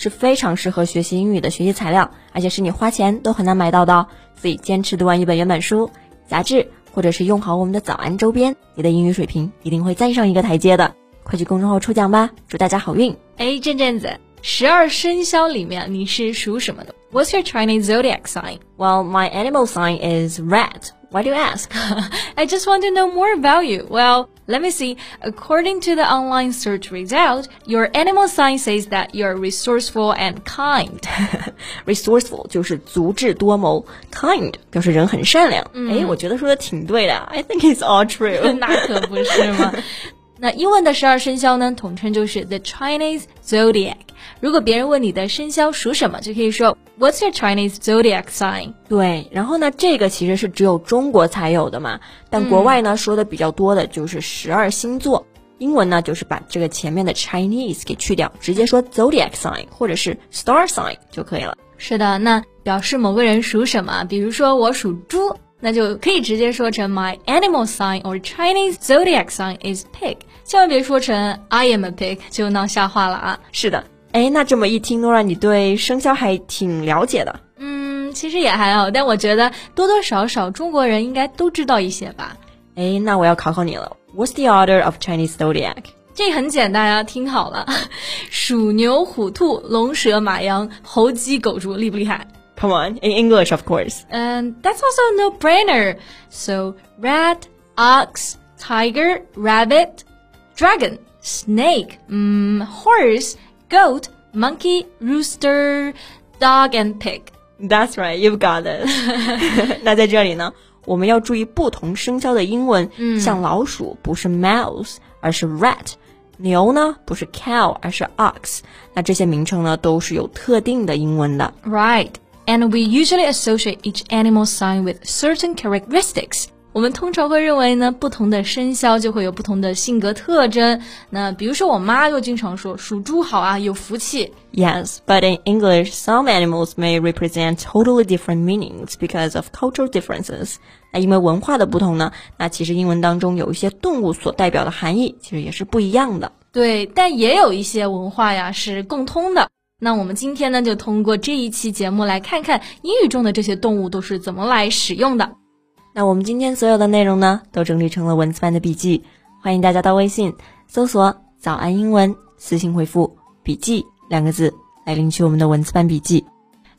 是非常适合学习英语的学习材料，而且是你花钱都很难买到的。所以坚持读完一本原版书、杂志，或者是用好我们的早安周边，你的英语水平一定会再上一个台阶的。快去公众号抽奖吧，祝大家好运！哎，阵阵子，十二生肖里面你是属什么的？What's your Chinese zodiac sign? Well, my animal sign is rat. Why do you ask? I just want to know more about you. Well, let me see. According to the online search result, your animal sign says that you're resourceful and kind. resourceful 就是足智多谋，kind 表示人很善良。哎、嗯，我觉得说的挺对的。I think it's all true. 那可不是吗？ 那英文的十二生肖呢，统称就是 the Chinese zodiac。如果别人问你的生肖属什么，就可以说 What's your Chinese zodiac sign？对，然后呢，这个其实是只有中国才有的嘛，但国外呢、嗯、说的比较多的就是十二星座。英文呢，就是把这个前面的 Chinese 给去掉，直接说 zodiac sign 或者是 star sign 就可以了。是的，那表示某个人属什么，比如说我属猪。那就可以直接说成 My animal sign or Chinese zodiac sign is pig，千万别说成 I am a pig，就闹笑话了啊！是的，哎，那这么一听，Nora，你对生肖还挺了解的。嗯，其实也还好，但我觉得多多少少中国人应该都知道一些吧。哎，那我要考考你了，What's the order of Chinese zodiac？这很简单啊，听好了，鼠、牛、虎、兔、龙、蛇、马、羊、猴、鸡、狗、猪，厉不厉害？Come on, in English, of course. And that's also a no-brainer. So, rat, ox, tiger, rabbit, dragon, snake, um, horse, goat, monkey, rooster, dog, and pig. That's right, you've got it. 那在这里呢，我们要注意不同生肖的英文。嗯，像老鼠不是 mouse，而是 rat。牛呢不是 cow，而是 ox。那这些名称呢都是有特定的英文的。 Right. And we usually associate each animal sign with certain characteristics. 我们通常会认为呢，不同的生肖就会有不同的性格特征。那比如说，我妈就经常说属猪好啊，有福气。Yes, but in English, some animals may represent totally different meanings because of cultural differences. 那因为文化的不同呢，那其实英文当中有一些动物所代表的含义其实也是不一样的。对，但也有一些文化呀是共通的。那我们今天呢，就通过这一期节目来看看英语中的这些动物都是怎么来使用的。那我们今天所有的内容呢，都整理成了文字版的笔记，欢迎大家到微信搜索“早安英文”，私信回复“笔记”两个字来领取我们的文字版笔记。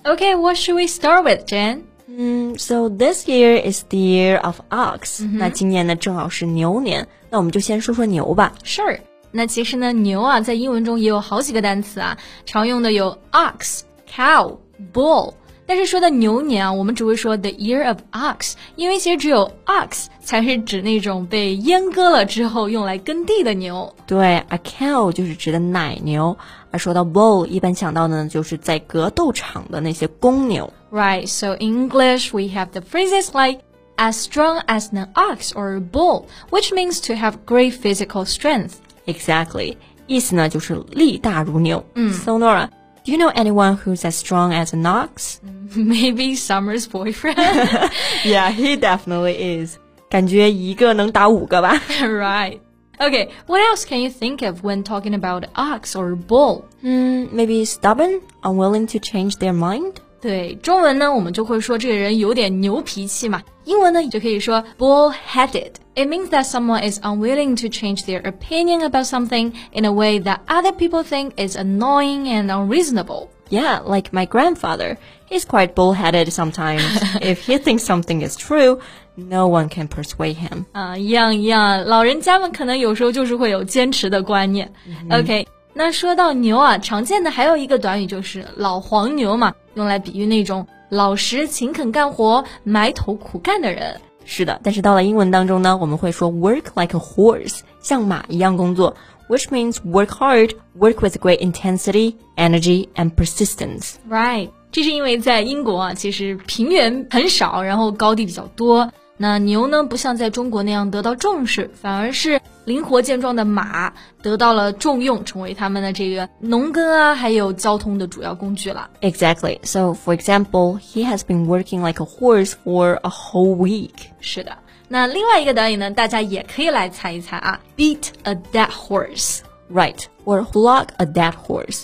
Okay, what should we start with, Jen? 嗯，So this year is the year of ox、那今年呢，正好是牛年，那我们就先说说牛吧。Sure. 那其实呢，牛啊，在英文中也有好几个单词啊，常用的有 ox、cow、bull。但是说到牛年啊，我们只会说 the year of ox，因为其实只有 ox 才是指那种被阉割了之后用来耕地的牛。对，a cow 就是指的奶牛，而说到 bull，一般想到呢，就是在格斗场的那些公牛。 Right. So in English, we have the phrases like as strong as an ox or a bull, which means to have great physical strength. Exactly，意思呢就是力大如牛。嗯，So Nora。Do you know anyone who's as strong as an ox? Maybe Summer's boyfriend. yeah, he definitely is. 感觉一个能打五个吧。 right. Okay, what else can you think of when talking about ox or bull? 嗯，maybe stubborn, unwilling to change their mind. 对，中文呢，我们就会说这个人有点牛脾气嘛。 英文呢，就可以说 bull-headed. It means that someone is unwilling to change their opinion about something in a way that other people think is annoying and unreasonable. Yeah, like my grandfather. He's quite bullheaded sometimes. if he thinks something is true, no one can persuade him. 啊，一样一样，老人家们可能有时候就是会有坚持的观念。OK，那说到牛啊，常见的还有一个短语就是老黄牛嘛，用来比喻那种 老实、勤恳干活、埋头苦干的人。是的，但是到了英文当中呢，我们会说 work like a horse，像马一样工作，which means work hard, work with great intensity, energy, and persistence. Right，这是因为在英国啊，其实平原很少，然后高地比较多。那牛呢，不像在中国那样得到重视，反而是灵活健壮的马得到了重用，成为他们的这个农耕啊，还有交通的主要工具了。Exactly. So, for example, he has been working like a horse for a whole week. 是的。那另外一个短语呢，大家也可以来猜一猜啊，beat a dead horse。Right. Or flog a dead horse.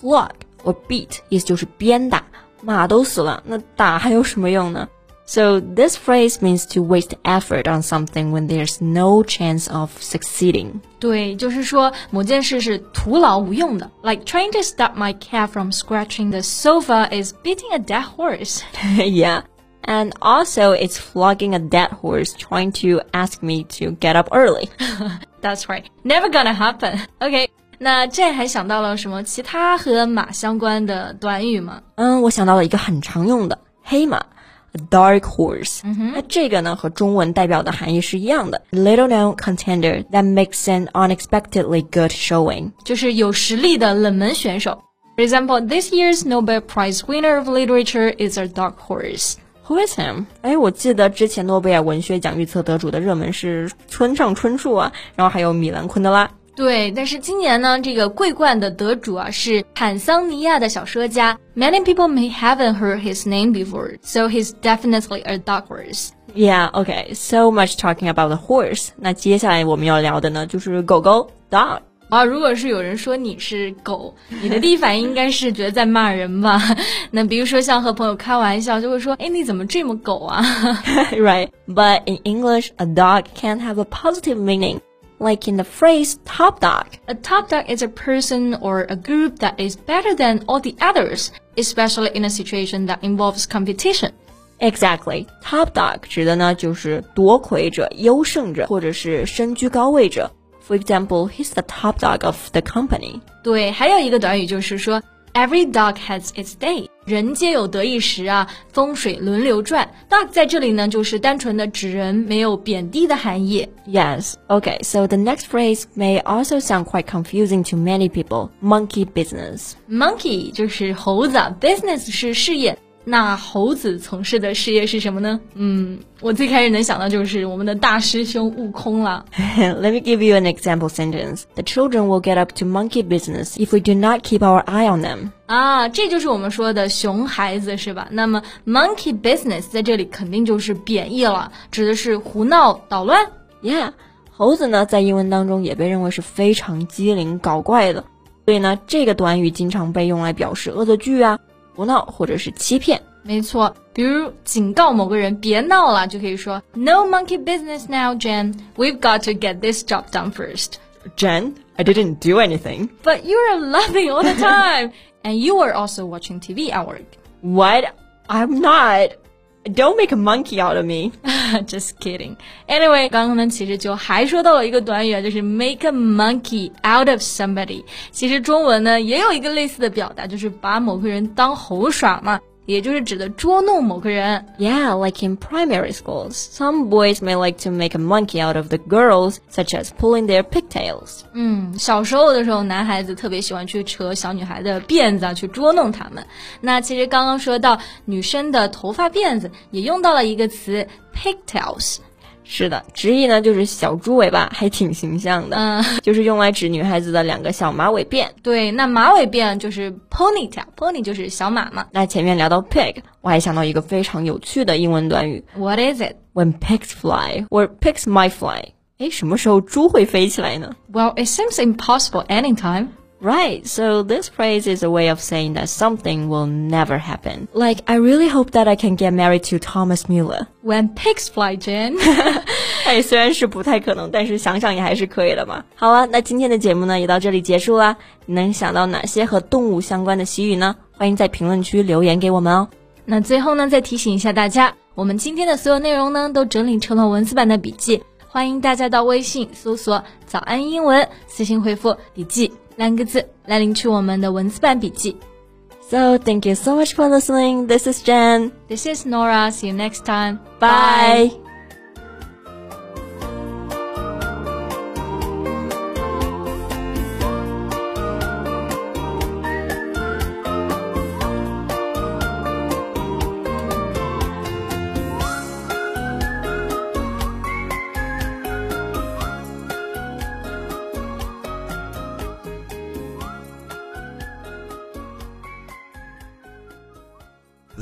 Flog or beat 意思就是鞭打，马都死了，那打还有什么用呢 ？so this phrase means to waste effort on something when there's no chance of succeeding. 对，就是说某件事是徒劳无用的。Like trying to stop my cat from scratching the sofa is beating a dead horse. yeah. And also, it's flogging a dead horse trying to ask me to get up early. That's right. Never gonna happen. Okay. 那这还想到了什么其他和马相关的短语吗？嗯，我想到了一个很常用的黑马。 dark horse，、嗯、那这个呢和中文代表的含义是一样的，little known contender that makes an unexpectedly good showing，就是有实力的冷门选手。For example, this year's Nobel Prize winner of literature is a dark horse. Who is him？哎，我记得之前诺贝尔文学奖预测得主的热门是村上春树啊，然后还有米兰昆德拉。 对，但是今年呢，这个桂冠的得主啊是坦桑尼亚的小说家。Many people may haven't heard his name before, so he's definitely a dark horse. Yeah, okay. So much talking about the horse. 那接下来我们要聊的呢，就是狗狗 dog。啊，如果是有人说你是狗，你的第一反应应该是觉得在骂人吧？那比如说像和朋友开玩笑，就会说，哎，你怎么这么狗啊？Right, but in English, a dog can have a positive meaning like in the phrase top dog. A top dog is a person or a group that is better than all the others, especially in a situation that involves competition. Exactly, top dog 指的呢就是夺魁者、优胜者，或者是身居高位者。For example, he's the top dog of the company. 对，还有一个短语就是说 Every dog has its day， 人皆有得意时啊，风水轮流转。dog 在这里呢，就是单纯的指人，没有贬低的含义。Yes, okay. So the next phrase may also sound quite confusing to many people. Monkey business. Monkey 就是猴子，business 是事业。那猴子从事的事业是什么呢？嗯，我最开始能想到就是我们的大师兄悟空了。Let me give you an example sentence. The children will get up to monkey business if we do not keep our eye on them. 啊，这就是我们说的熊孩子是吧？那么 monkey business 在这里肯定就是贬义了，指的是胡闹捣乱。Yeah，猴子呢在英文当中也被认为是非常机灵搞怪的，所以呢这个短语经常被用来表示恶作剧啊。胡闹或者是欺骗。没错，比如警告某个人别闹了，就可以说 No monkey business now, Jen. We've got to get this job done first. Jen, I didn't do anything. But you are laughing all the time, and you are also watching TV at work. What? I'm not. Don't make a monkey out of me. Just kidding. Anyway，刚刚呢其实就还说到了一个短语啊，就是 make a monkey out of somebody。其实中文呢也有一个类似的表达，就是把某个人当猴耍嘛。 也就是指的捉弄某个人。Yeah, like in primary schools, some boys may like to make a monkey out of the girls, such as pulling their pigtails. 嗯，小时候的时候，男孩子特别喜欢去扯小女孩的辫子啊，去捉弄她们。那其实刚刚说到女生的头发辫子，也用到了一个词 pigtails。是的，直译呢就是小猪尾巴，还挺形象的。嗯，就是用来指女孩子的两个小马尾辫。对，那马尾辫就是 ponytail，pony 就是小马嘛。那前面聊到 pig，我还想到一个非常有趣的英文短语。What is it? When pigs fly, or pigs might fly. 哎，什么时候猪会飞起来呢？Well, it seems impossible anytime. Right, so this phrase is a way of saying that something will never happen. Like, I really hope that I can get married to Thomas Mueller. When pigs fly, Jen. 哎，虽然是不太可能，但是想想也还是可以的嘛。好了，那今天的节目呢也到这里结束啦。你能想到哪些和动物相关的习语呢？欢迎在评论区留言给我们哦。那最后呢，再提醒一下大家，我们今天的所有内容呢都整理成了文字版的笔记，欢迎大家到微信搜索“早安英文”，私信回复“笔记”。两个字来领取我们的文字版笔记。So thank you so much for listening. This is Jen. This is Nora. See you next time. Bye. Bye.